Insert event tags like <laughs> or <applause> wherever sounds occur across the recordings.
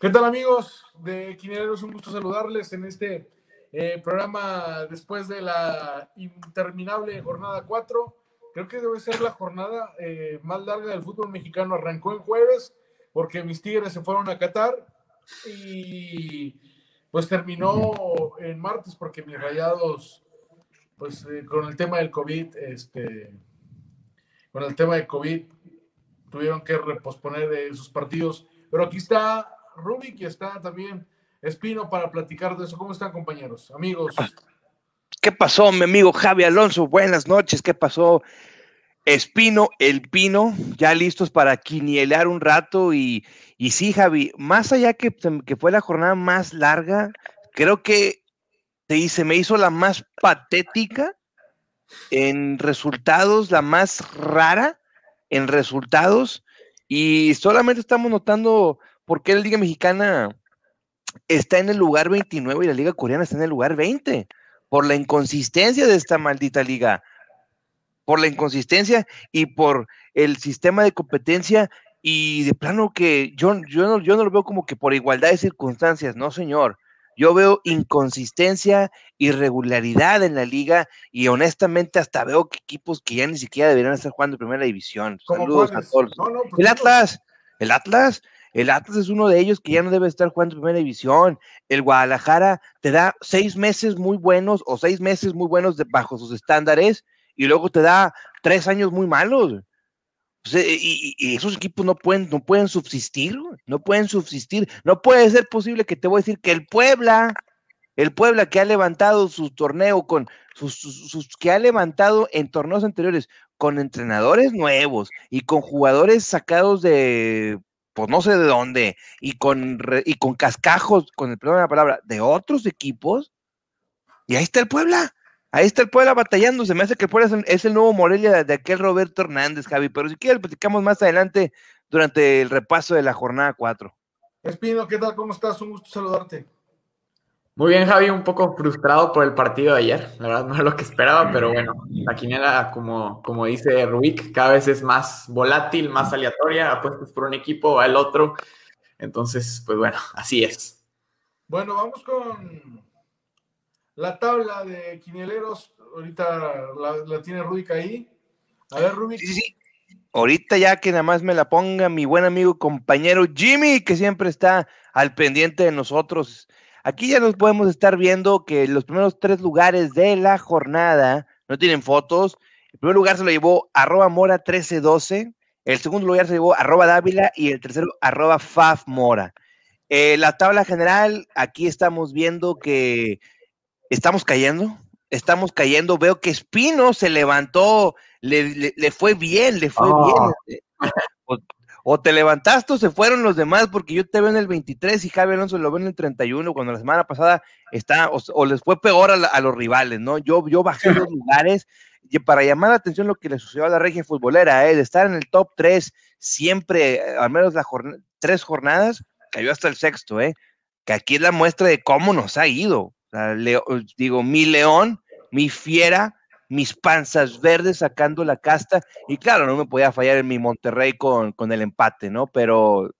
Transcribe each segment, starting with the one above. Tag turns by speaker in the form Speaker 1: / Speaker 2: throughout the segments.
Speaker 1: ¿Qué tal amigos de Quinieros? Un gusto saludarles en este eh, programa después de la interminable jornada 4. Creo que debe ser la jornada eh, más larga del fútbol mexicano. Arrancó en jueves porque mis Tigres se fueron a Qatar y pues terminó en martes porque mis Rayados, pues eh, con el tema del COVID, este, con el tema del COVID, tuvieron que reposponer sus partidos. Pero aquí está Rubik y está también Espino para platicar de eso. ¿Cómo están, compañeros? Amigos.
Speaker 2: ¿Qué pasó, mi amigo Javi Alonso? Buenas noches. ¿Qué pasó? Espino, el Pino, ya listos para quinielar un rato. Y, y sí, Javi, más allá que, que fue la jornada más larga, creo que se me hizo la más patética en resultados, la más rara en resultados. Y solamente estamos notando por qué la Liga Mexicana está en el lugar 29 y la Liga Coreana está en el lugar 20. Por la inconsistencia de esta maldita liga. Por la inconsistencia y por el sistema de competencia y de plano que yo, yo, no, yo no lo veo como que por igualdad de circunstancias, no señor. Yo veo inconsistencia, irregularidad en la liga y honestamente hasta veo que equipos que ya ni siquiera deberían estar jugando en primera división. Saludos a todos. Pues el Atlas, el Atlas, el Atlas es uno de ellos que ya no debe estar jugando en primera división. El Guadalajara te da seis meses muy buenos o seis meses muy buenos bajo sus estándares y luego te da tres años muy malos. y, esos equipos no pueden, no pueden subsistir, no pueden subsistir. No puede ser posible que te voy a decir que el Puebla, el Puebla que ha levantado su torneo con sus, sus, que ha levantado en torneos anteriores con entrenadores nuevos y con jugadores sacados de pues no sé de dónde, y con, y con cascajos, con el perdón de la palabra, de otros equipos, y ahí está el Puebla. Ahí está el Puebla batallando. Se me hace que el Puebla es el, nuevo Morelia de, aquel Roberto Hernández, Javi. Pero si quieres, platicamos más adelante durante el repaso de la jornada 4.
Speaker 1: Espino, ¿qué tal? ¿Cómo estás? Un gusto saludarte.
Speaker 3: Muy bien, Javi, un poco frustrado por el partido de ayer. La verdad no es lo que esperaba, pero bueno, la quiniela, como, como dice Rubik, cada vez es más volátil, más aleatoria. Apuestas por un equipo, va el otro. Entonces, pues bueno, así es.
Speaker 1: Bueno, vamos con la tabla de quinieleros. Ahorita la, tiene Rubik ahí. A ver, Rubik. Sí, sí.
Speaker 2: Ahorita ya que nada más me la ponga mi buen amigo compañero Jimmy, que siempre está al pendiente de nosotros Aquí ya nos podemos estar viendo que los primeros tres lugares de la jornada no tienen fotos. El primer lugar se lo llevó arroba mora 1312, el segundo lugar se llevó arroba dávila y el tercero arroba fafmora. Eh, la tabla general, aquí estamos viendo que estamos cayendo, estamos cayendo. Veo que Espino se levantó, le, fue bien, le fue bien. Ah. <laughs> Pues, o te levantaste o se fueron los demás, porque yo te veo en el 23 y Javi Alonso lo veo en el 31, cuando la semana pasada está, o, les fue peor a, los rivales, ¿no? Yo, yo bajé los <laughs> lugares y para llamar la atención lo que le sucedió a la regia futbolera, ¿eh? de estar en el top 3 siempre, eh, al menos las tres jornadas, cayó hasta el sexto, ¿eh? Que aquí es la muestra de cómo nos ha ido. digo, mi león, mi fiera, mis panzas verdes sacando la casta. Y claro, no me podía fallar en mi Monterrey con, con el empate, ¿no? Pero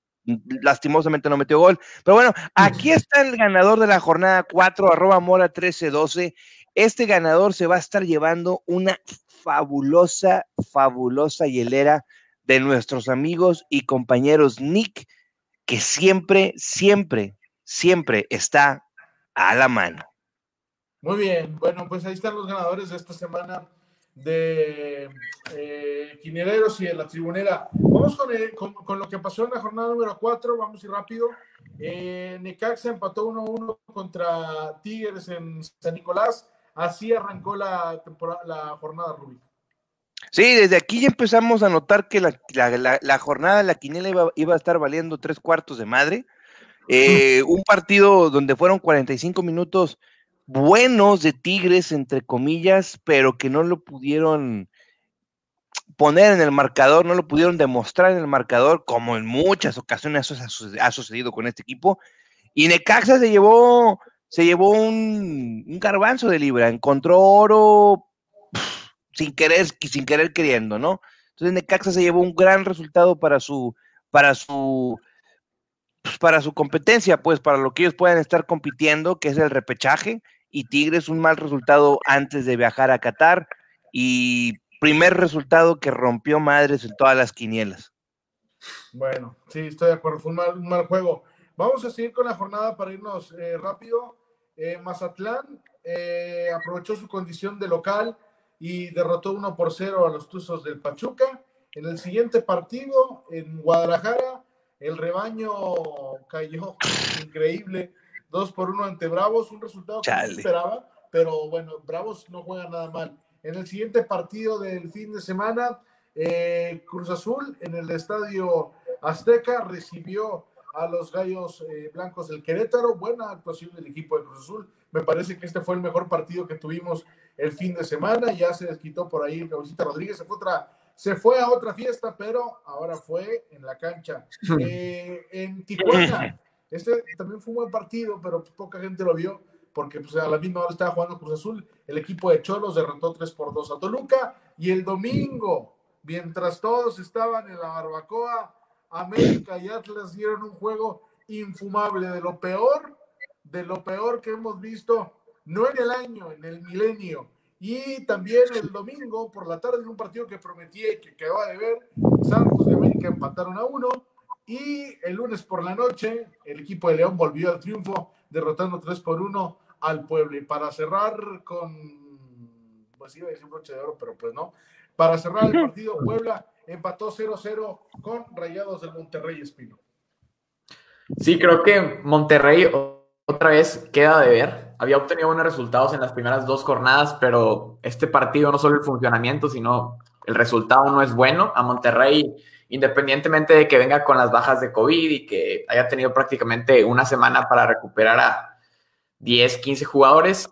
Speaker 2: lastimosamente no metió gol. Pero bueno, aquí está el ganador de la jornada 4, arroba mora 1312. Este ganador se va a estar llevando una fabulosa, fabulosa hielera de nuestros amigos y compañeros Nick, que siempre, siempre, siempre está a la mano.
Speaker 1: Muy bien, bueno, pues ahí están los ganadores de esta semana de eh, y de la Tribunera. Vamos con, lo que pasó en la jornada número 4, vamos a ir rápido. Eh, Necaxa empató 1-1 contra Tigres en San Nicolás. Así arrancó la, temporada, la jornada, Rubí.
Speaker 2: Sí, desde aquí ya empezamos a notar que la, jornada de la quiniela iba, a estar valiendo tres cuartos de madre. Eh, <laughs> un partido donde fueron 45 minutos buenos de Tigres, entre comillas, pero que no lo pudieron poner en el marcador, no lo pudieron demostrar en el marcador, como en muchas ocasiones ha sucedido con este equipo. Y Necaxa se llevó, se llevó un, un garbanzo de libra, encontró oro sin querer, sin querer queriendo, ¿no? Entonces Necaxa se llevó un gran resultado para su, para su pues, para su competencia, pues para lo que ellos puedan estar compitiendo, que es el repechaje, y Tigres un mal resultado antes de viajar a Qatar y primer resultado que rompió madres en todas las quinielas.
Speaker 1: Bueno, sí, estoy de acuerdo, fue un mal, juego. Vamos a seguir con la jornada para irnos eh, rápido. Eh, Mazatlán eh, aprovechó su condición de local y derrotó 1 por 0 a los Tuzos del Pachuca. En el siguiente partido, en Guadalajara, el rebaño cayó increíble, 2 por 1 ante Bravos, un resultado que no se esperaba, pero bueno, Bravos no juega nada mal. En el siguiente partido del fin de semana, eh, Cruz Azul en el estadio Azteca recibió a los Gallos eh, Blancos del Querétaro. Buena actuación del equipo de Cruz Azul. Me parece que este fue el mejor partido que tuvimos el fin de semana. Ya se desquitó por ahí el Cabecita Rodríguez. Se fue, otra, se fue a otra fiesta, pero ahora fue en la cancha. Eh, en Tijuana, <laughs> este también fue un buen partido, pero poca gente lo vio porque pues, a la misma hora estaba jugando Cruz Azul. El equipo de Cholos derrotó 3 por 2 a Toluca. Y el domingo, mientras todos estaban en la barbacoa, América y Atlas dieron un juego infumable, de lo peor, de lo peor que hemos visto, no en el año, en el milenio. Y también el domingo por la tarde, en un partido que prometía y que quedó de ver, Santos y América empataron a uno. Y el lunes por la noche, el equipo de León volvió al triunfo, derrotando 3 por 1 al pueblo. Y para cerrar con, pues iba a decir broche de oro, pero pues no. Para cerrar el partido, Puebla empató 0-0 con Rayados del Monterrey Espino.
Speaker 3: Sí, creo que Monterrey otra vez queda de ver. Había obtenido buenos resultados en las primeras dos jornadas, pero este partido no solo el funcionamiento, sino el resultado no es bueno. A Monterrey, independientemente de que venga con las bajas de COVID y que haya tenido prácticamente una semana para recuperar a 10, 15 jugadores,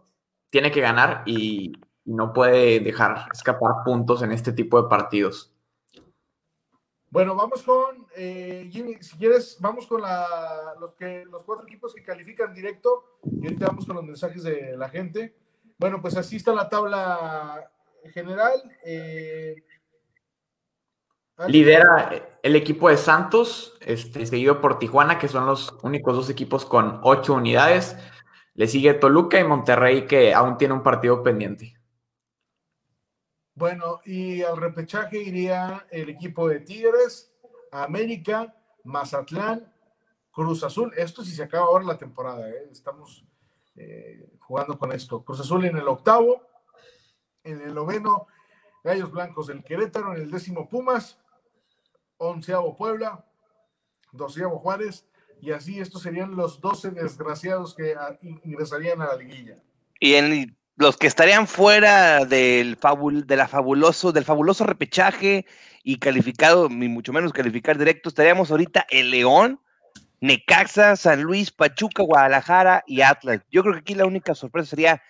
Speaker 3: tiene que ganar y no puede dejar escapar puntos en este tipo de partidos.
Speaker 1: Bueno, vamos con, eh, Jimmy, si quieres, vamos con los, que, los cuatro equipos que califican directo y ahorita vamos con los mensajes de la gente. Bueno, pues así está la tabla general. Eh,
Speaker 3: Lidera el equipo de Santos, este, seguido por Tijuana, que son los únicos dos equipos con ocho unidades. Le sigue Toluca y Monterrey, que aún tiene un partido pendiente.
Speaker 1: Bueno, y al repechaje iría el equipo de Tigres, América, Mazatlán, Cruz Azul. Esto sí se acaba ahora la temporada, ¿eh? estamos eh, jugando con esto. Cruz Azul en el octavo, en el noveno, Gallos Blancos del Querétaro, en el décimo Pumas, onceavo Puebla, doceavo Juárez, y así estos serían los doce desgraciados que ah, ingresarían a la liguilla.
Speaker 2: Y en los que estarían fuera del, de la fabuloso, del fabuloso repechaje y calificado, ni mucho menos calificar directo, estaríamos ahorita el León, Necaxa, San Luis, Pachuca, Guadalajara y Atlas. Yo creo que aquí la única sorpresa sería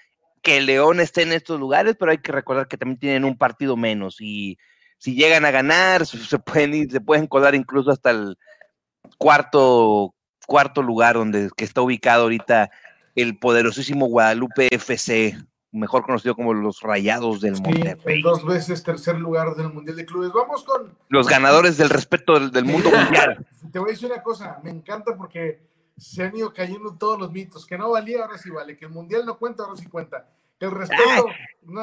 Speaker 2: que el León esté en estos lugares, pero hay que recordar que también tienen un partido menos y si llegan a ganar, se pueden ir, se pueden colar incluso hasta el cuarto, cuarto lugar donde que está ubicado ahorita el poderosísimo Guadalupe FC mejor conocido como los Rayados del Monterrey.
Speaker 1: Dos veces tercer lugar del Mundial de Clubes. Vamos con...
Speaker 2: Los ganadores del respeto del, mundo mundial. <laughs>
Speaker 1: Te voy a decir una cosa, me encanta porque se han ido cayendo todos los mitos, que no valía, ahora sí vale, que el Mundial no cuenta, ahora sí cuenta. El respeto...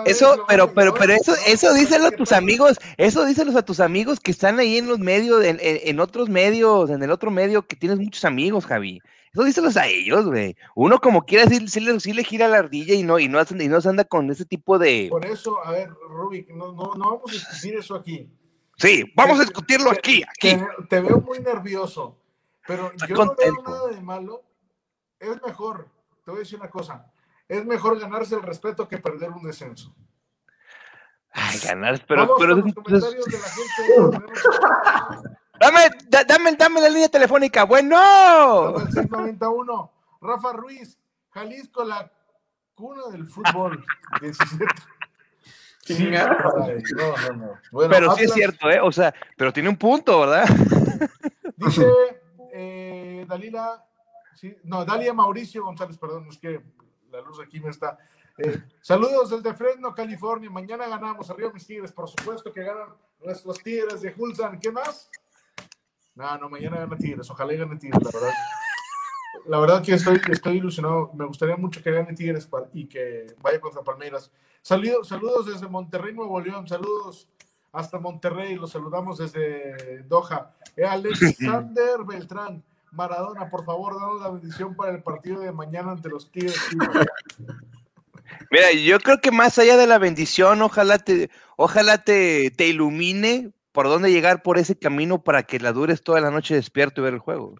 Speaker 2: eso, pero, pero, pero eso, eso díselo a tus amigos, eso díselo a tus amigos que están ahí en los medios, en, en otros medios, en el otro medio, que tienes muchos amigos, Javi. Eso díselos a ellos, güey. Uno como quiera sí, sí, le, gira la ardilla y no, y no, y no se anda con ese tipo de.
Speaker 1: Por eso, a ver, Rubik, no, no, no vamos a discutir eso aquí.
Speaker 2: Sí, vamos a discutirlo aquí, aquí.
Speaker 1: Te, veo muy nervioso, pero yo no veo nada de malo. Es mejor, te voy a decir una cosa, es mejor ganarse el respeto que perder un descenso.
Speaker 2: Ay, ganar, pero... pero... Los comentarios de la gente. <laughs> Dame, dame, dame la línea telefónica. Bueno.
Speaker 1: 691. Rafa Ruiz, Jalisco, la cuna del fútbol. <laughs> 17.
Speaker 2: Sí, no, no, no. pero sí es cierto, ¿eh? O sea, pero tiene un punto, ¿verdad? <laughs>
Speaker 1: Dice eh, Dalila, sí, no, Dalia Mauricio González, perdón, es que la luz aquí me está. Eh, saludos desde Fresno, California. Mañana ganamos arriba mis Tigres, por supuesto que ganan nuestros Tigres de Hulsan. ¿Qué más? No, no, mañana gana Tigres. Ojalá gane Tigres, la verdad. La verdad que estoy, estoy ilusionado. Me gustaría mucho que gane Tigres y que vaya contra Palmeiras. Saludos, saludos desde Monterrey, Nuevo León. Saludos hasta Monterrey. Los saludamos desde Doha. Eh, Alexander <laughs> Beltrán. Maradona, por favor, danos la bendición para el partido de mañana ante los Tigres.
Speaker 2: Mira, yo creo que más allá de la bendición, ojalá te, ojalá te, te ilumine por dónde llegar por ese camino para que la dures toda la noche despierto y ver el juego.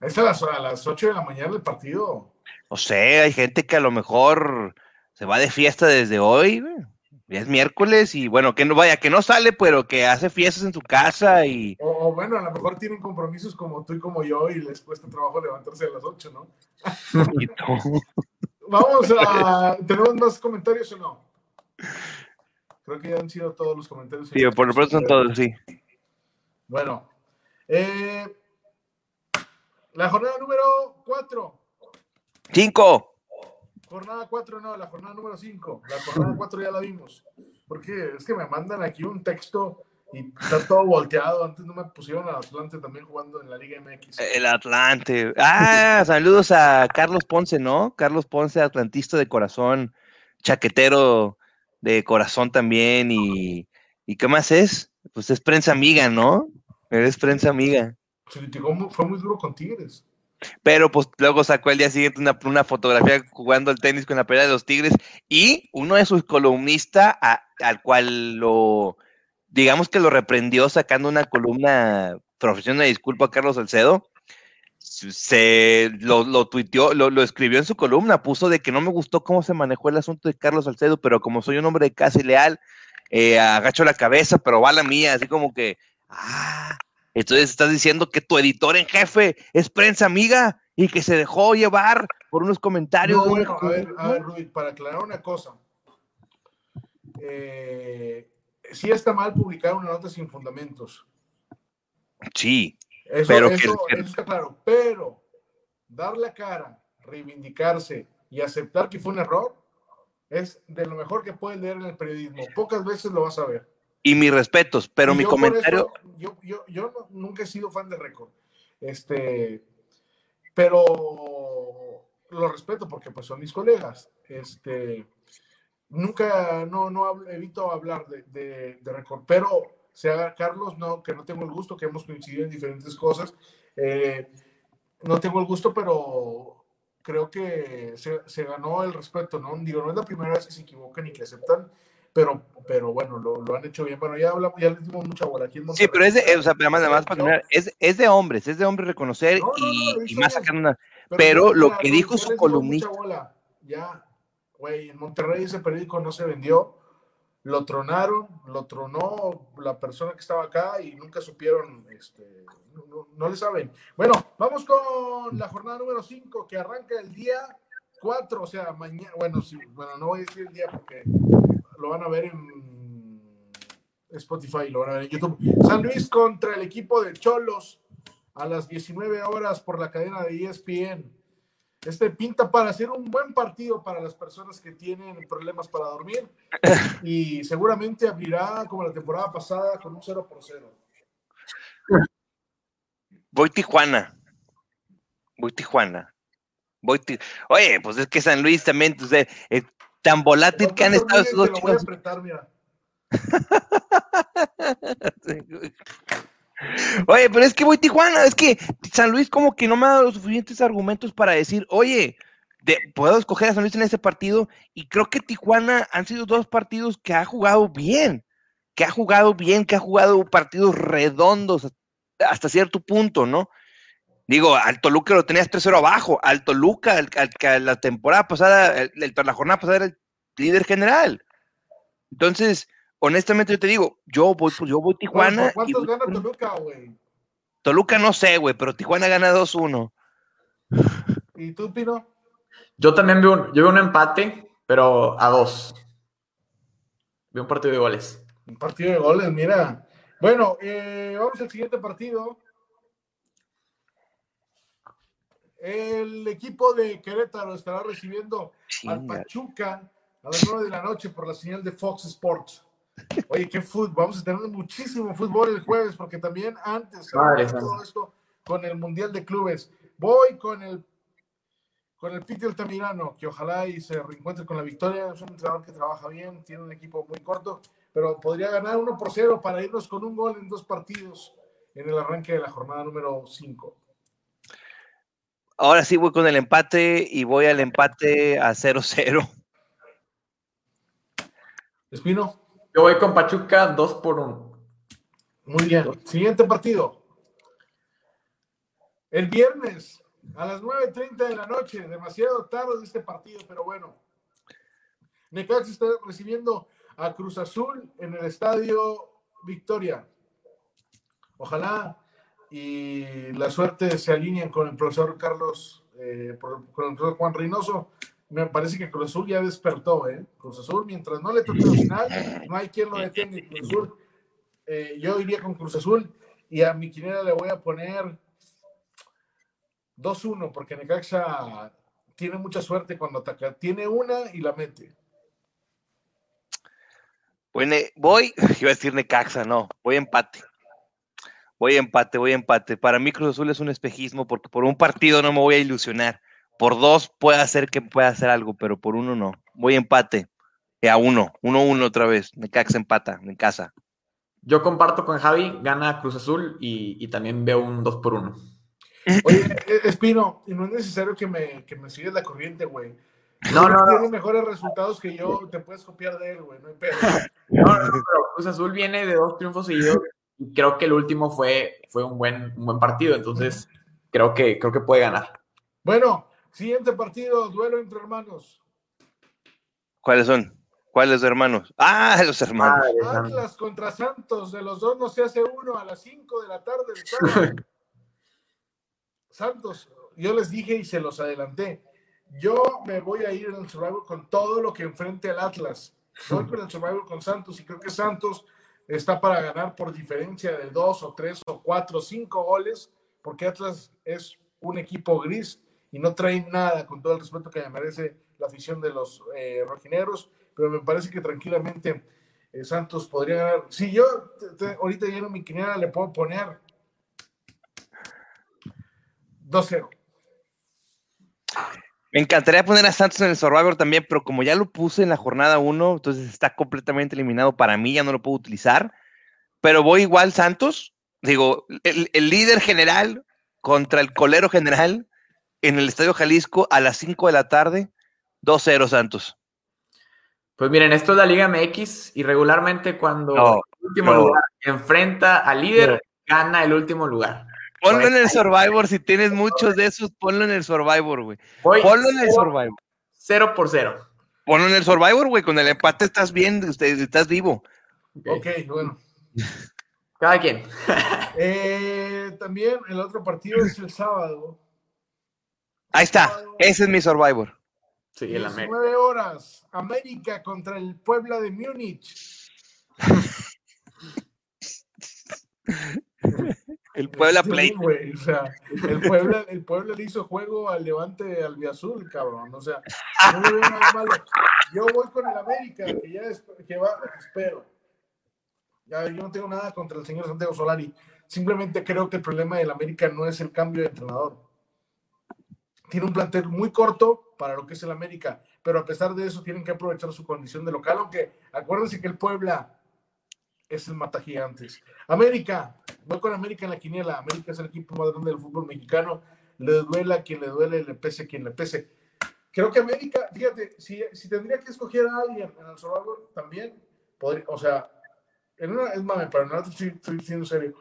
Speaker 1: Es a las, a las 8 de la mañana el partido.
Speaker 2: No sé, hay gente que a lo mejor se va de fiesta desde hoy, es miércoles y bueno, que no vaya, que no sale, pero que hace fiestas en su casa y...
Speaker 1: O, bueno, a lo mejor tienen compromisos como tú y como yo y les cuesta trabajo levantarse a las 8, ¿no? <laughs> Vamos a... ¿Tenemos más comentarios o no? Creo que ya han sido todos los comentarios.
Speaker 2: Sí, por lo pronto son todos, sí.
Speaker 1: Bueno. Eh, la jornada número 4.
Speaker 2: 5.
Speaker 1: Jornada 4 no, la jornada número 5. La jornada 4 ya la vimos. Porque es que me mandan aquí un texto y está todo volteado. Antes no me pusieron al Atlante también jugando en la Liga MX.
Speaker 2: El Atlante. Ah, saludos a Carlos Ponce, ¿no? Carlos Ponce, atlantista de corazón, chaquetero de corazón también. ¿Y, ¿y qué más es? Pues es prensa amiga, ¿no? Es prensa amiga.
Speaker 1: Se fue muy duro con Tigres.
Speaker 2: Pero pues luego sacó el día siguiente una, una fotografía jugando el tenis con la pelea de los Tigres y uno de sus columnistas al cual lo, digamos que lo reprendió sacando una columna, profesión de disculpa a Carlos Salcedo, se lo, lo tuiteó, lo, lo, escribió en su columna, puso de que no me gustó cómo se manejó el asunto de Carlos Salcedo, pero como soy un hombre y leal, eh, agacho la cabeza, pero va la mía, así como que, ah, entonces estás diciendo que tu editor en jefe es prensa amiga y que se dejó llevar por unos comentarios.
Speaker 1: bueno, a ver, a ver, Ruiz, para aclarar una cosa. Eh, sí está mal publicar una nota sin fundamentos.
Speaker 2: Sí.
Speaker 1: Eso, pero eso, está claro. Pero dar la cara, reivindicarse y aceptar que fue un error es de lo mejor que puedes leer en el periodismo. Pocas veces lo vas a ver.
Speaker 2: Y mis respetos, pero mi comentario.
Speaker 1: yo, yo, yo nunca he sido fan de récord. Este, pero lo respeto porque pues son mis colegas. Este, nunca, no, no evito hablar de, de, récord, pero sea Carlos, no, que no tengo el gusto, que hemos coincidido en diferentes cosas. Eh, no tengo el gusto, pero creo que se, se, ganó el respeto, ¿no? Digo, no es la primera vez que se equivocan y que aceptan pero, pero bueno, lo, lo, han hecho bien. Bueno, ya hablamos, ya les dimos mucha bola aquí en
Speaker 2: Sí, pero es de, o sea, además, además para terminar, es, es, de hombres, es de hombres reconocer y, y, más sacar una. Pero, pero lo que dijo su columnista.
Speaker 1: Ya, güey, en Monterrey ese periódico no se vendió, lo tronaron, lo tronó la persona que estaba acá y nunca supieron, este, no, no le saben. Bueno, vamos con la jornada número 5 que arranca el día 4, o sea, mañana, bueno, sí, bueno, no voy a decir el día porque lo van a ver en Spotify, lo van a ver en YouTube. San Luis contra el equipo de Cholos a las 19 horas por la cadena de ESPN. Este pinta para ser un buen partido para las personas que tienen problemas para dormir <laughs> y seguramente abrirá como la temporada pasada con un 0 por 0.
Speaker 2: Voy Tijuana. Voy Tijuana. Voy Oye, pues es que San Luis también, entonces, eh, tan volátil que han estado estos dos chicos. <laughs> Oye, pero es que voy Tijuana, es que San Luis como que no me ha dado los suficientes argumentos para decir, oye, puedo escoger a San Luis en ese partido y creo que Tijuana han sido dos partidos que ha jugado bien, que ha jugado bien, que ha jugado partidos redondos hasta cierto punto, ¿no? Digo, al Toluca lo tenías 3-0 abajo. Al Toluca, al, que la temporada pasada, la jornada pasada era el líder general. Entonces, honestamente yo te digo, yo voy, pues, yo voy Tijuana.
Speaker 1: ¿Cuántos gana Toluca, güey?
Speaker 2: Toluca no sé, güey, pero Tijuana gana 2-1.
Speaker 1: ¿Y tú, Pino?
Speaker 3: Yo también veo un, yo veo un empate, pero a dos. Veo un partido de goles.
Speaker 1: Un partido de goles, mira. Bueno, eh, vamos al siguiente partido. El equipo de Querétaro estará recibiendo al Pachuca a las nueve de la noche por la señal de Fox Sports. Oye, qué fútbol. Vamos a tener muchísimo fútbol el jueves, porque también antes todo esto con el Mundial de Clubes. Voy con el con el Piti Altamirano, que ojalá y se reencuentre con la victoria. Es un entrenador que trabaja bien, tiene un equipo muy corto, pero podría ganar 1 por 0 para irnos con un gol en dos partidos en el arranque de la jornada número 5.
Speaker 2: Ahora sí voy con el empate y voy al empate a 0-0.
Speaker 1: Espino.
Speaker 3: Yo voy con Pachuca 2 por 1.
Speaker 1: Muy bien. Siguiente partido. El viernes a las 9.30 de la noche. Demasiado tarde de este partido, pero bueno. Necaxa está recibiendo a Cruz Azul en el estadio Victoria. Ojalá y la suerte se alineen con el profesor Carlos, eh, con el profesor Juan Reynoso. Me parece que Cruz Azul ya despertó, ¿eh? Cruz Azul, mientras no le toque el final, no hay quien lo detenga. Cruz Azul, eh, yo iría con Cruz Azul y a mi quinera le voy a poner 2-1, porque Necaxa tiene mucha suerte cuando ataca. Tiene una y la mete.
Speaker 2: Bueno, voy, <laughs> iba a decir Necaxa, no, voy empate. Voy empate, voy empate. Para mí Cruz Azul es un espejismo porque por un partido no me voy a ilusionar. Por dos puede hacer que pueda hacer algo, pero por uno no. Voy empate. Eh, a uno, uno, uno otra vez. Necaxa empata en casa.
Speaker 3: Yo comparto con Javi, gana Cruz Azul y, y también veo un 2 por 1.
Speaker 1: Oye, eh, Espino, y no es necesario que me, que me sigas la corriente, güey.
Speaker 3: No, no,
Speaker 1: Tiene mejores resultados que yo, te puedes copiar de él, güey, no hay pedo.
Speaker 3: No, no, no, pero Cruz Azul viene de dos triunfos seguidos y creo que el último fue, fue un, buen, un buen partido, entonces creo que, creo que puede ganar.
Speaker 1: Bueno, siguiente partido, duelo entre hermanos.
Speaker 2: ¿Cuáles son? ¿Cuáles hermanos? Ah, los hermanos.
Speaker 1: Atlas contra Santos, de los dos no se hace uno a las 5 de la tarde del sábado. Santos, yo les dije y se los adelanté. Yo me voy a ir en el Survivor con todo lo que enfrente al Atlas. Voy con el Survivor con Santos y creo que Santos está para ganar por diferencia de dos o tres o cuatro o cinco goles, porque Atlas es un equipo gris y no trae nada, con todo el respeto que me merece la afición de los eh, rojineros, pero me parece que tranquilamente eh, Santos podría ganar. Si yo te, te, ahorita lleno mi quiniela, le puedo poner 2-0.
Speaker 2: Me encantaría poner a Santos en el Survivor también, pero como ya lo puse en la jornada 1, entonces está completamente eliminado para mí, ya no lo puedo utilizar. Pero voy igual Santos, digo, el, el líder general contra el colero general en el Estadio Jalisco a las 5 de la tarde, 2-0 Santos.
Speaker 3: Pues miren, esto es la Liga MX y regularmente cuando no, el último no. lugar enfrenta al líder, no. gana el último lugar.
Speaker 2: Ponlo en el Survivor, si tienes muchos de esos, ponlo en el Survivor, güey. Ponlo en el Survivor.
Speaker 3: Cero por cero.
Speaker 2: Ponlo en el Survivor, güey. Con el empate estás bien, estás vivo.
Speaker 1: Ok, okay bueno.
Speaker 3: Cada quien. <laughs>
Speaker 1: eh, también el otro partido es el sábado.
Speaker 2: Ahí está, sábado, ese es mi Survivor.
Speaker 1: Sí, el 19 horas, América contra el Puebla de Múnich. <laughs>
Speaker 2: El Puebla Play.
Speaker 1: Sí, o sea, el Puebla, el Puebla le hizo juego al Levante Albiazul, cabrón. O sea, no veo nada malo. Yo voy con el América, que ya es, que va, espero. Ya, yo no tengo nada contra el señor Santiago Solari. Simplemente creo que el problema del América no es el cambio de entrenador. Tiene un plantel muy corto para lo que es el América, pero a pesar de eso tienen que aprovechar su condición de local, aunque acuérdense que el Puebla es el mata gigantes. América, voy con América en la quiniela. América es el equipo más grande del fútbol mexicano. Le duela a quien le duele, le pese a quien le pese. Creo que América, fíjate, si, si tendría que escoger a alguien en el Survivor, también podría, o sea, en una, es mame, pero no estoy, estoy siendo serio.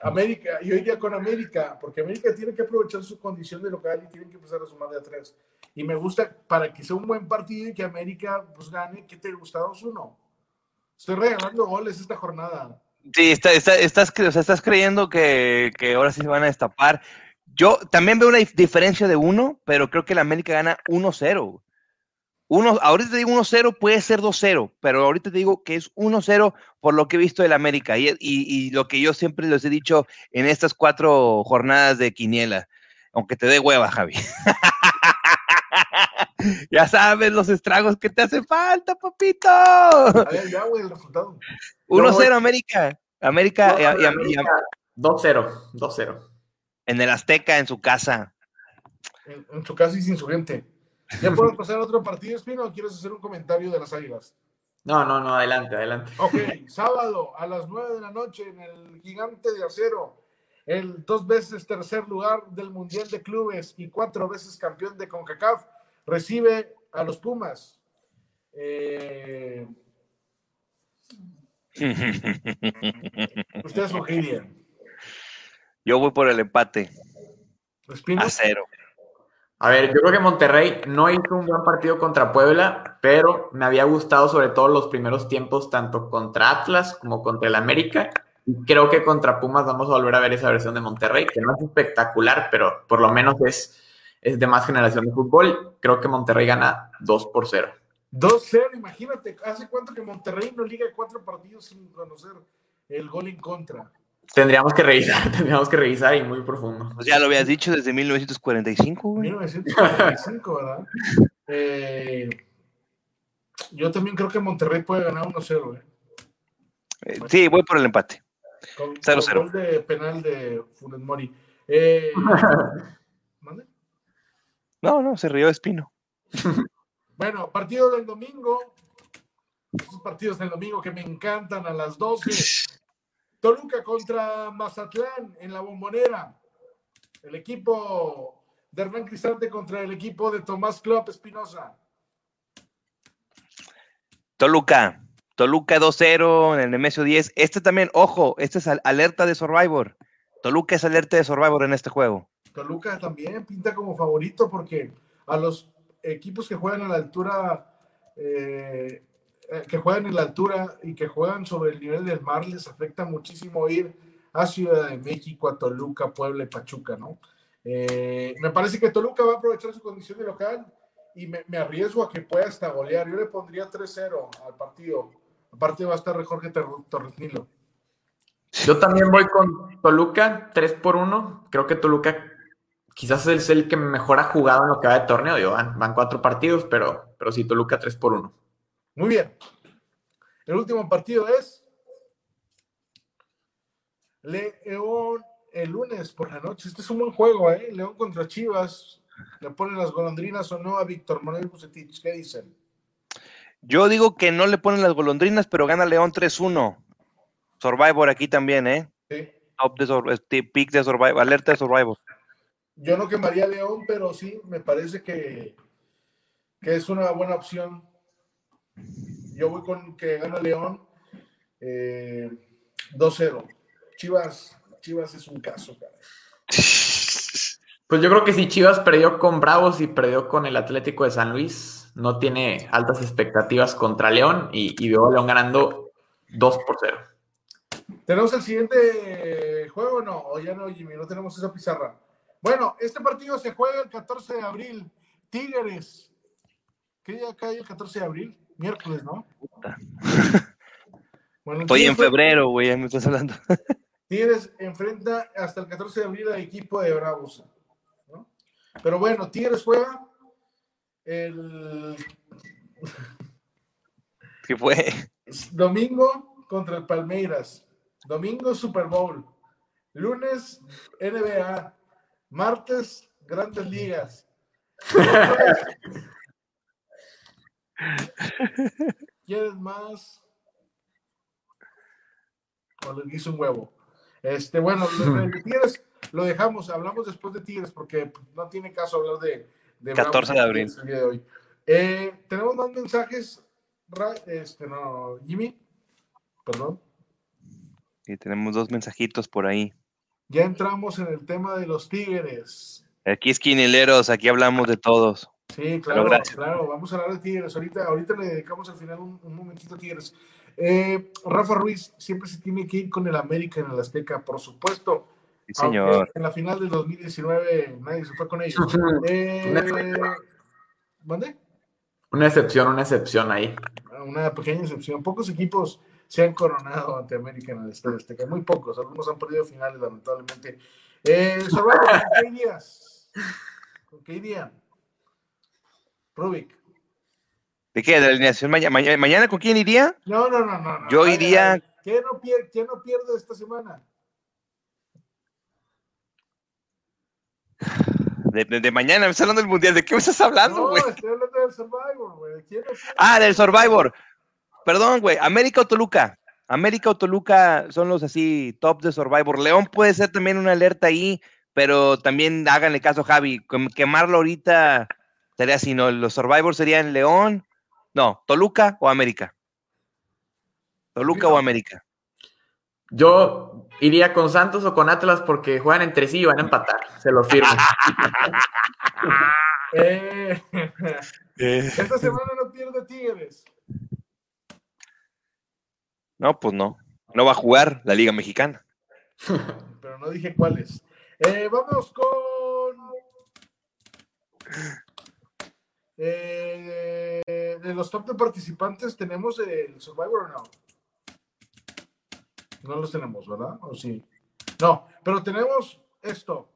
Speaker 1: América, yo iría con América, porque América tiene que aprovechar su condición de local y tiene que empezar a sumar de atrás. Y me gusta, para que sea un buen partido y que América pues gane, ¿qué te gusta 2-1? Estoy regalando goles esta jornada.
Speaker 2: Sí, está, está, estás, o sea, estás creyendo que, ahora sí se van a destapar. Yo también veo una diferencia de uno, pero creo que la América gana 1-0. Uno, ahorita te digo 1-0, puede ser 2-0, pero ahorita te digo que es 1-0 por lo que he visto del América y, y, y, lo que yo siempre les he dicho en estas cuatro jornadas de Quiniela, aunque te dé hueva, Javi. <laughs> <laughs> Ya sabes los estragos que te hace falta, papito.
Speaker 1: A ver, ya, güey, el resultado.
Speaker 2: 1-0 América. América,
Speaker 3: No,
Speaker 2: y- y- y-
Speaker 3: América, 2-0, 2-0.
Speaker 2: en el Azteca, en su casa.
Speaker 1: En, en su casa y sin su gente. ¿Ya podemos pasar a otro partido, Espino, o quieres hacer un comentario de las águilas?
Speaker 3: No, no, no, adelante, adelante.
Speaker 1: Ok, sábado a las 9 de la noche en el Gigante de Acero, el dos veces tercer lugar del Mundial de Clubes y cuatro veces campeón de CONCACAF, recibe a los Pumas. Eh, ¿Ustedes dirían?
Speaker 2: Yo voy por el empate.
Speaker 1: ¿Espino?
Speaker 2: A cero.
Speaker 3: A ver, yo creo que Monterrey no hizo un buen partido contra Puebla, pero me había gustado sobre todo los primeros tiempos, tanto contra Atlas como contra el América. Y creo que contra Pumas vamos a volver a ver esa versión de Monterrey, que no es espectacular, pero por lo menos es, es de más generación de fútbol. Creo que Monterrey gana 2 por 0.
Speaker 1: 2-0, imagínate, ¿hace cuánto que Monterrey no liga cuatro partidos sin conocer el gol en contra?
Speaker 3: Tendríamos que revisar, <laughs> tendríamos que revisar y muy profundo.
Speaker 2: Pues ya lo habías dicho desde 1945, güey.
Speaker 1: 1945, ¿verdad? Eh, yo también creo que Monterrey puede ganar 1-0, ¿eh?
Speaker 2: Eh, Sí, voy por el empate.
Speaker 1: Con,
Speaker 2: 0-0.
Speaker 1: con gol de penal de Funes Mori. Eh. <laughs>
Speaker 2: No, no, se rió Espino. <laughs>
Speaker 1: Bueno, partido del domingo. Esos partidos del domingo que me encantan a las 12. <laughs> Toluca contra Mazatlán en la bombonera. El equipo de Hernán Cristante contra el equipo de Tomás Club Espinosa.
Speaker 2: Toluca. Toluca 2-0 en el Nemesio 10. Este también, ojo, este es al- alerta de Survivor. Toluca es alerta de Survivor en este juego.
Speaker 1: Toluca también pinta como favorito porque a los equipos que juegan a la altura, eh, eh, que juegan en la altura y que juegan sobre el nivel del mar, les afecta muchísimo ir a Ciudad de México, a Toluca, Puebla y Pachuca, ¿no? Eh, me parece que Toluca va a aprovechar su condición de local y me, arriesgo a que pueda hasta golear. Yo le pondría 3-0 al partido. Aparte va a estar Jorge Torres Nilo.
Speaker 3: Yo también voy con Toluca, 3 por 1. Creo que Toluca quizás es el que mejor ha jugado en lo que va de torneo. Digo, van, van cuatro partidos, pero, pero sí, Toluca 3 por 1.
Speaker 1: Muy bien. El último partido es León el lunes por la noche. Este es un buen juego, ¿eh? León contra Chivas. Le ponen las golondrinas o no a Víctor Manuel Bucetich. ¿Qué dicen?
Speaker 2: Yo digo que no le ponen las golondrinas, pero gana León 3-1. Survivor aquí también, ¿eh?
Speaker 1: Sí.
Speaker 2: Top de este, pick de Survivor, alerta de Survivor.
Speaker 1: Yo no quemaría a León, pero sí, me parece que, que es una buena opción. Yo voy con que gana León eh, 2-0. Chivas, Chivas es un caso, cara.
Speaker 3: Pues yo creo que si Chivas perdió con Bravos y perdió con el Atlético de San Luis, no tiene altas expectativas contra León y, y veo a León ganando 2 por 0.
Speaker 1: ¿Tenemos el siguiente juego o no? O ya no, Jimmy, no tenemos esa pizarra. Bueno, este partido se juega el 14 de abril. Tigres. ¿Qué día cae el 14 de abril? Miércoles, ¿no?
Speaker 2: Puta.
Speaker 1: Bueno,
Speaker 2: Estoy en febrero, güey, ya me estás hablando. <laughs>
Speaker 1: Tigres enfrenta hasta el 14 de abril al equipo de Bravos. ¿no? Pero bueno, Tigres juega el
Speaker 2: ¿Qué fue?
Speaker 1: domingo contra el Palmeiras. Domingo Super Bowl. Lunes NBA. Martes Grandes Ligas. ¿Quieres más? O le hice un huevo. Este, bueno, de <laughs> Tigres lo dejamos, hablamos después de Tigres porque no tiene caso hablar de, de
Speaker 2: 14 de abril.
Speaker 1: el día de hoy. Eh, Tenemos más mensajes, este, no, Jimmy, perdón.
Speaker 2: Y tenemos dos mensajitos por ahí.
Speaker 1: Ya entramos en el tema de los Tigres.
Speaker 2: Aquí esquineleros, aquí hablamos de todos.
Speaker 1: Sí, claro,
Speaker 2: gracias.
Speaker 1: claro. Vamos a hablar de Tigres. Ahorita, ahorita le dedicamos al final un, un momentito a Tigres. Eh, Rafa Ruiz siempre se tiene que ir con el América en el Azteca, por supuesto.
Speaker 2: Sí, señor.
Speaker 1: En la final del 2019 nadie se fue con ellos. Eh, ¿Mande?
Speaker 3: Una excepción, una excepción ahí.
Speaker 1: Una pequeña excepción. Pocos equipos se han coronado ante América en el Estadio Azteca. Muy pocos. Algunos han perdido finales, lamentablemente. Eh, ¿con qué irías? ¿Con qué irían? Rubik.
Speaker 2: ¿De qué? ¿De la alineación mañana? ¿Mañana con quién iría?
Speaker 1: No, no, no, no.
Speaker 2: Yo iría.
Speaker 1: ¿Quién no, pierde, ¿Quién no pierde esta semana?
Speaker 2: De, mañana, me estás hablando del mundial. ¿De qué me estás hablando, güey?
Speaker 1: No, estoy hablando del Survivor, güey.
Speaker 2: ah, del Survivor. Perdón, güey. América o Toluca. América o Toluca son los así top de Survivor. León puede ser también una alerta ahí, pero también háganle caso a Javi. Quemarlo ahorita sería así, ¿no? Los Survivor serían León, no, Toluca o América. Toluca o América.
Speaker 3: Yo iría con Santos o con Atlas porque juegan entre sí y van a empatar. Se lo firmo. <laughs>
Speaker 1: Eh, <laughs> esta semana no pierde Tigres.
Speaker 2: No, pues no. No va a jugar la Liga Mexicana. <laughs>
Speaker 1: Pero no dije cuáles. Eh, vamos con. Eh, de los top de participantes, ¿tenemos el Survivor o no? No los tenemos, ¿verdad? ¿O sí? No, pero tenemos esto,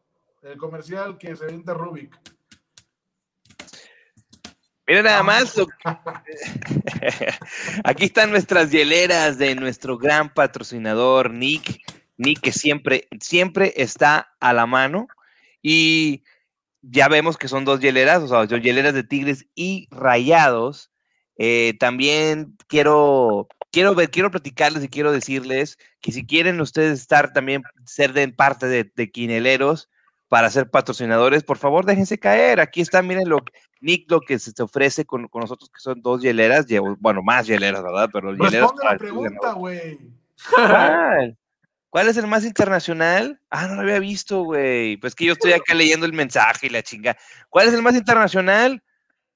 Speaker 1: el comercial que se vende Rubik.
Speaker 2: Mira nada más. <laughs> Aquí están nuestras hieleras de nuestro gran patrocinador, Nick. Nick, que siempre, siempre está a la mano. Y ya vemos que son dos hieleras, o sea, dos hieleras de tigres y rayados. Eh, también quiero, quiero ver, quiero platicarles y quiero decirles que si quieren ustedes estar también, ser de parte de, de Quineleros para ser patrocinadores, por favor déjense caer. Aquí está, miren lo, Nick lo que se te ofrece con, nosotros, que son dos hieleras, bueno, más hieleras, ¿verdad? Pero hieleras.
Speaker 1: la pregunta, güey.
Speaker 2: ¿Cuál? es el más internacional? Ah, no lo había visto, güey. Pues que yo estoy acá leyendo el mensaje y la chinga. ¿Cuál es el más internacional?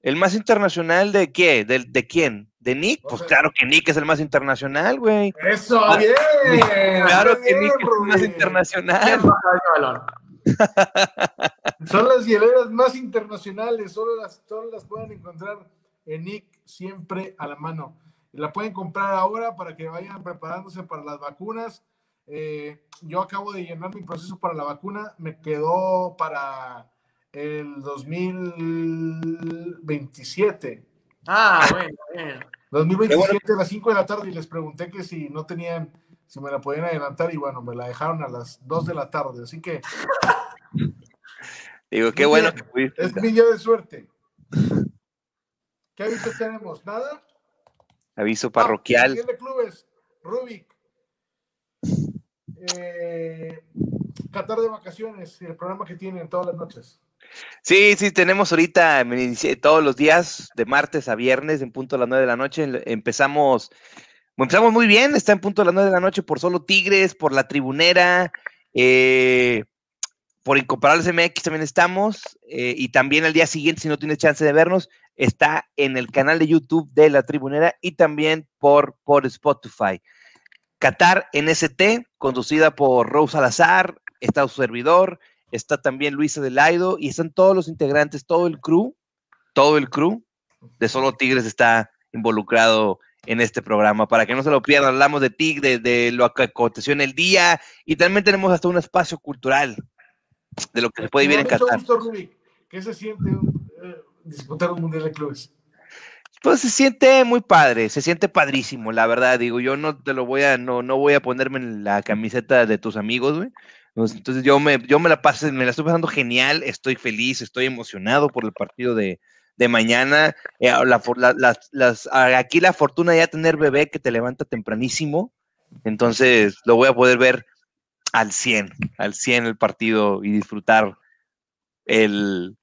Speaker 2: ¿El más internacional de qué? ¿De, de quién? ¿De Nick? Pues claro que Nick es el más internacional, güey.
Speaker 1: Eso, ah, bien.
Speaker 2: Claro que Nick es el más internacional.
Speaker 1: Son las hieleras más internacionales, solo las, solo las pueden encontrar en Nick siempre a la mano. La pueden comprar ahora para que vayan preparándose para las vacunas. Eh, yo acabo de llenar mi proceso para la vacuna, me quedó para el 2027.
Speaker 3: Ah, bueno, bien.
Speaker 1: 2027 a las 5 de la tarde y les pregunté que si no tenían si me la podían adelantar y bueno, me la dejaron a las 2 de la tarde, así que...
Speaker 2: Digo, qué bueno
Speaker 1: que Es mi día de suerte. ¿Qué aviso tenemos? ¿Nada?
Speaker 2: Aviso parroquial.
Speaker 1: Ah, de clubes, Rubik. Eh, Qatar de vacaciones, el programa que tienen todas las noches.
Speaker 2: Sí, sí, tenemos ahorita todos los días, de martes a viernes, en punto a las 9 de la noche. Empezamos Empezamos muy bien, está en punto de las 9 de la noche por solo Tigres, por la tribunera, eh, por Incomparables MX también estamos, eh, y también al día siguiente, si no tienes chance de vernos, está en el canal de YouTube de la tribunera y también por, por Spotify. Qatar NST, conducida por Rose Salazar, está su servidor, está también Luisa Delaido y están todos los integrantes, todo el crew, todo el crew de Solo Tigres está involucrado en este programa. Para que no se lo pierdan, hablamos de TIC, de, lo que aconteció en el día y también tenemos hasta un espacio cultural de lo que se puede vivir en Qatar.
Speaker 1: ¿Qué se siente eh, disputar un Mundial de Clubes?
Speaker 2: Pues se siente muy padre, se siente padrísimo, la verdad. Digo, yo no te lo voy a, no, no voy a ponerme en la camiseta de tus amigos, güey. Entonces yo me, yo me la pasé, me la estoy pasando genial, estoy feliz, estoy emocionado por el partido de, de mañana. Eh, las, aquí la fortuna ya tener bebé que te levanta tempranísimo. Entonces lo voy a poder ver al 100, al 100 el partido y disfrutar el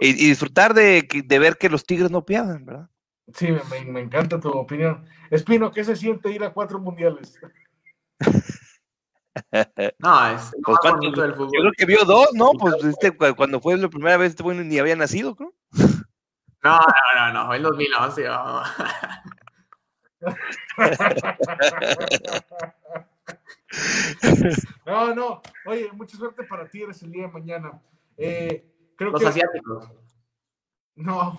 Speaker 2: y, disfrutar de, de, ver que los Tigres no pierdan, ¿verdad?
Speaker 1: Sí, me, encanta tu opinión. Espino, ¿qué se siente ir a cuatro mundiales? <laughs>
Speaker 3: No, es
Speaker 2: pues, del fútbol. Yo creo que vio dos, ¿no? Pues este, cuando fue la primera vez, este bueno ni había nacido, ¿no?
Speaker 3: No, no, no, no, el 2011. <laughs>
Speaker 1: No, no. Oye, mucha suerte para Tigres el día de mañana. Eh, creo
Speaker 3: Los asiáticos.
Speaker 1: No,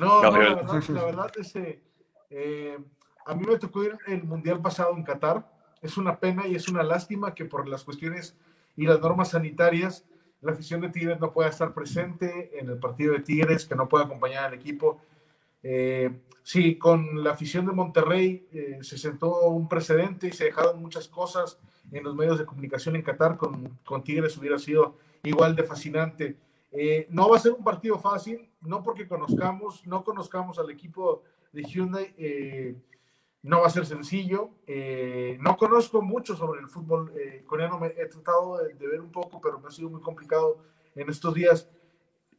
Speaker 1: no, no, la verdad, la verdad es que eh, a mí me tocó ir el mundial pasado en Qatar. Es una pena y es una lástima que por las cuestiones y las normas sanitarias la afición de Tigres no pueda estar presente en el partido de Tigres, que no pueda acompañar al equipo. Eh, sí, con la afición de Monterrey eh, se sentó un precedente y se dejaron muchas cosas en los medios de comunicación en Qatar. Con, con Tigres hubiera sido igual de fascinante. Eh, no va a ser un partido fácil, no porque conozcamos, no conozcamos al equipo de Hyundai, eh, no va a ser sencillo. No conozco mucho sobre el fútbol coreano, me, he tratado de, de, ver un poco, pero me ha sido muy complicado en estos días.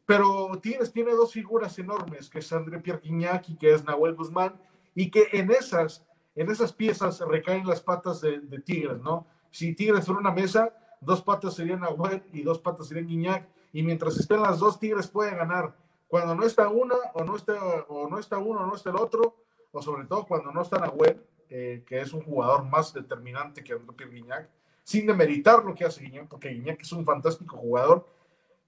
Speaker 1: Pero Tigres tiene dos figuras enormes, que es André Pierre Guignac y que es Nahuel Guzmán, y que en esas, en esas piezas recaen las patas de, de Tigres, ¿no? Si Tigres fuera una mesa, dos patas serían Nahuel y dos patas serían Guignac y mientras estén las dos Tigres pueden ganar. Cuando no está una o no está, o no está uno o no está el otro, o sobre todo cuando no está Nahuel, eh, que es un jugador más determinante que André Pierre Guignac, sin demeritar lo que hace Guignac, porque Guignac es un fantástico jugador,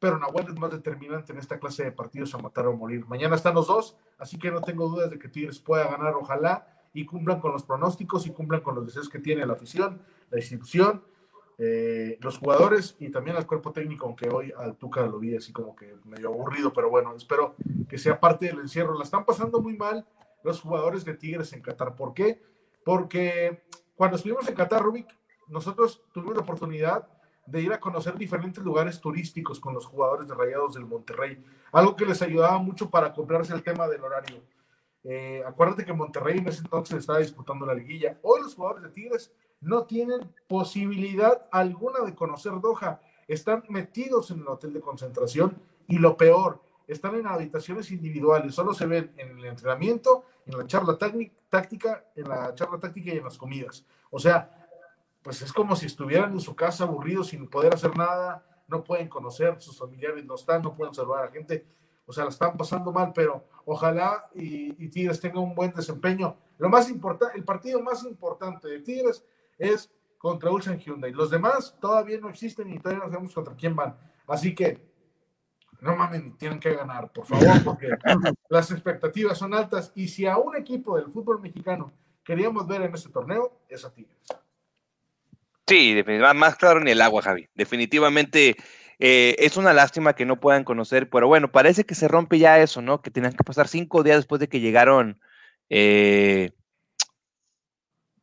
Speaker 1: pero Nahuel es más determinante en esta clase de partidos a matar o morir. Mañana están los dos, así que no tengo dudas de que Tigres pueda ganar, ojalá, y cumplan con los pronósticos y cumplan con los deseos que tiene la afición, la institución eh, los jugadores y también al cuerpo técnico, aunque hoy al Tuca lo vi así como que medio aburrido, pero bueno, espero que sea parte del encierro. La están pasando muy mal los jugadores de Tigres en Qatar. ¿Por qué? Porque cuando estuvimos en Qatar, Rubik, nosotros tuvimos la oportunidad de ir a conocer diferentes lugares turísticos con los jugadores de Rayados del Monterrey, algo que les ayudaba mucho para comprarse el tema del horario. Eh, acuérdate que Monterrey en ese entonces estaba disputando la liguilla. Hoy los jugadores de Tigres no tienen posibilidad alguna de conocer Doha. Están metidos en el hotel de concentración y lo peor, están en habitaciones individuales, solo se ven en el entrenamiento, en la charla táctica, en la charla táctica y en las comidas. O sea, pues es como si estuvieran en su casa aburridos sin poder hacer nada, no pueden conocer, sus familiares no están, no pueden saludar a la gente, o sea, la están pasando mal, pero ojalá y, y Tigres tenga un buen desempeño. Lo más importante, el partido más importante de Tigres es contra Ulsan Hyundai. Los demás todavía no existen y todavía no sabemos contra quién van. Así que no mames, tienen que ganar, por favor, porque <laughs> las expectativas son altas. Y si a un equipo del fútbol mexicano queríamos ver en este torneo, es a Tigres.
Speaker 2: Sí, definitivamente, más claro ni el agua, Javi. Definitivamente eh, es una lástima que no puedan conocer, pero bueno, parece que se rompe ya eso, ¿no? Que tenían que pasar cinco días después de que llegaron eh,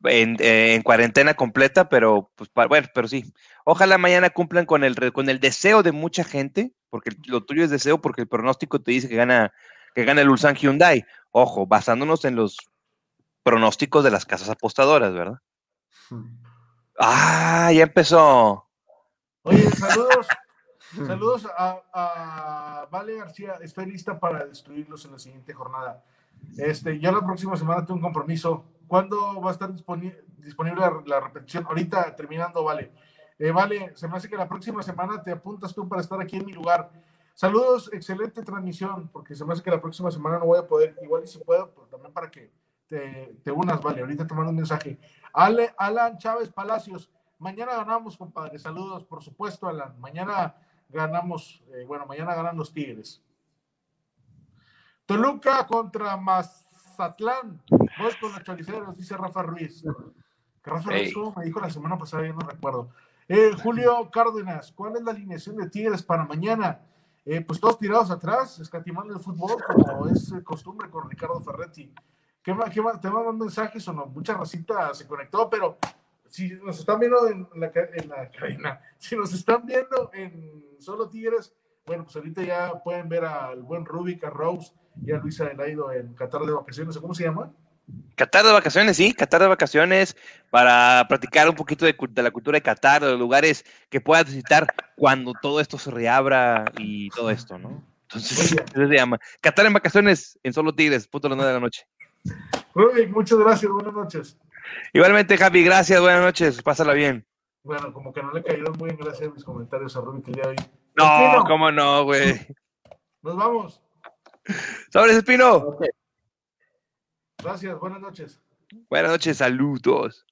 Speaker 2: en, eh, en, cuarentena completa, pero pues bueno, pero sí. Ojalá mañana cumplan con el con el deseo de mucha gente, porque lo tuyo es deseo, porque el pronóstico te dice que gana que gana el Ulsan Hyundai. Ojo, basándonos en los pronósticos de las casas apostadoras, ¿verdad? Ah, ya empezó.
Speaker 1: Oye, saludos. <laughs> saludos a, a Vale García. Estoy lista para destruirlos en la siguiente jornada. Este, yo la próxima semana tengo un compromiso ¿Cuándo va a estar disponible, disponible la, la, repetición? Ahorita terminando, vale. Eh, vale, se me hace que la próxima semana te apuntas tú para estar aquí en mi lugar. Saludos, excelente transmisión, porque se me hace que la próxima semana no voy a poder, igual y si puedo, pues también para que te, te unas, vale. Ahorita te mando un mensaje. Ale, Alan Chávez Palacios, mañana ganamos, compadre. Saludos, por supuesto, Alan. Mañana ganamos, eh, bueno, mañana ganan los Tigres. Toluca contra Mazatlán. Voy con los choriceros, dice Rafa Ruiz. Rafa Ruiz, como me dijo la semana pasada, yo no recuerdo. Eh, Julio Cárdenas, ¿cuál es la alineación de Tigres para mañana? Eh, pues todos tirados atrás, escatimando el fútbol, como es costumbre con Ricardo Ferretti. ¿Qué más, qué más? ¿Te mandan mensajes o no? Mucha racita se conectó, pero si nos están viendo en la, en la cadena, <laughs> si nos están viendo en solo Tigres, bueno, pues ahorita ya pueden ver al buen Rubik, a Rose y a Luisa Elaido en Qatar de vacaciones, ¿cómo se llama?
Speaker 2: Qatar de vacaciones, sí, Qatar de vacaciones para practicar un poquito de, de, la cultura de Qatar, de los lugares que puedas visitar cuando todo esto se reabra y todo esto, ¿no? Entonces, <laughs> se llama. Qatar en vacaciones en solo Tigres, punto a las 9 de la noche.
Speaker 1: Rubik, muchas gracias, buenas noches.
Speaker 2: Igualmente, Javi, gracias, buenas noches, pásala bien.
Speaker 1: Bueno, como que no le cayeron muy bien, gracias a mis comentarios a Rubik el día de hoy.
Speaker 2: No, cómo no, güey.
Speaker 1: Nos vamos.
Speaker 2: Sobres, Espino.
Speaker 1: Okay. Gracias, buenas noches.
Speaker 2: Buenas noches, saludos.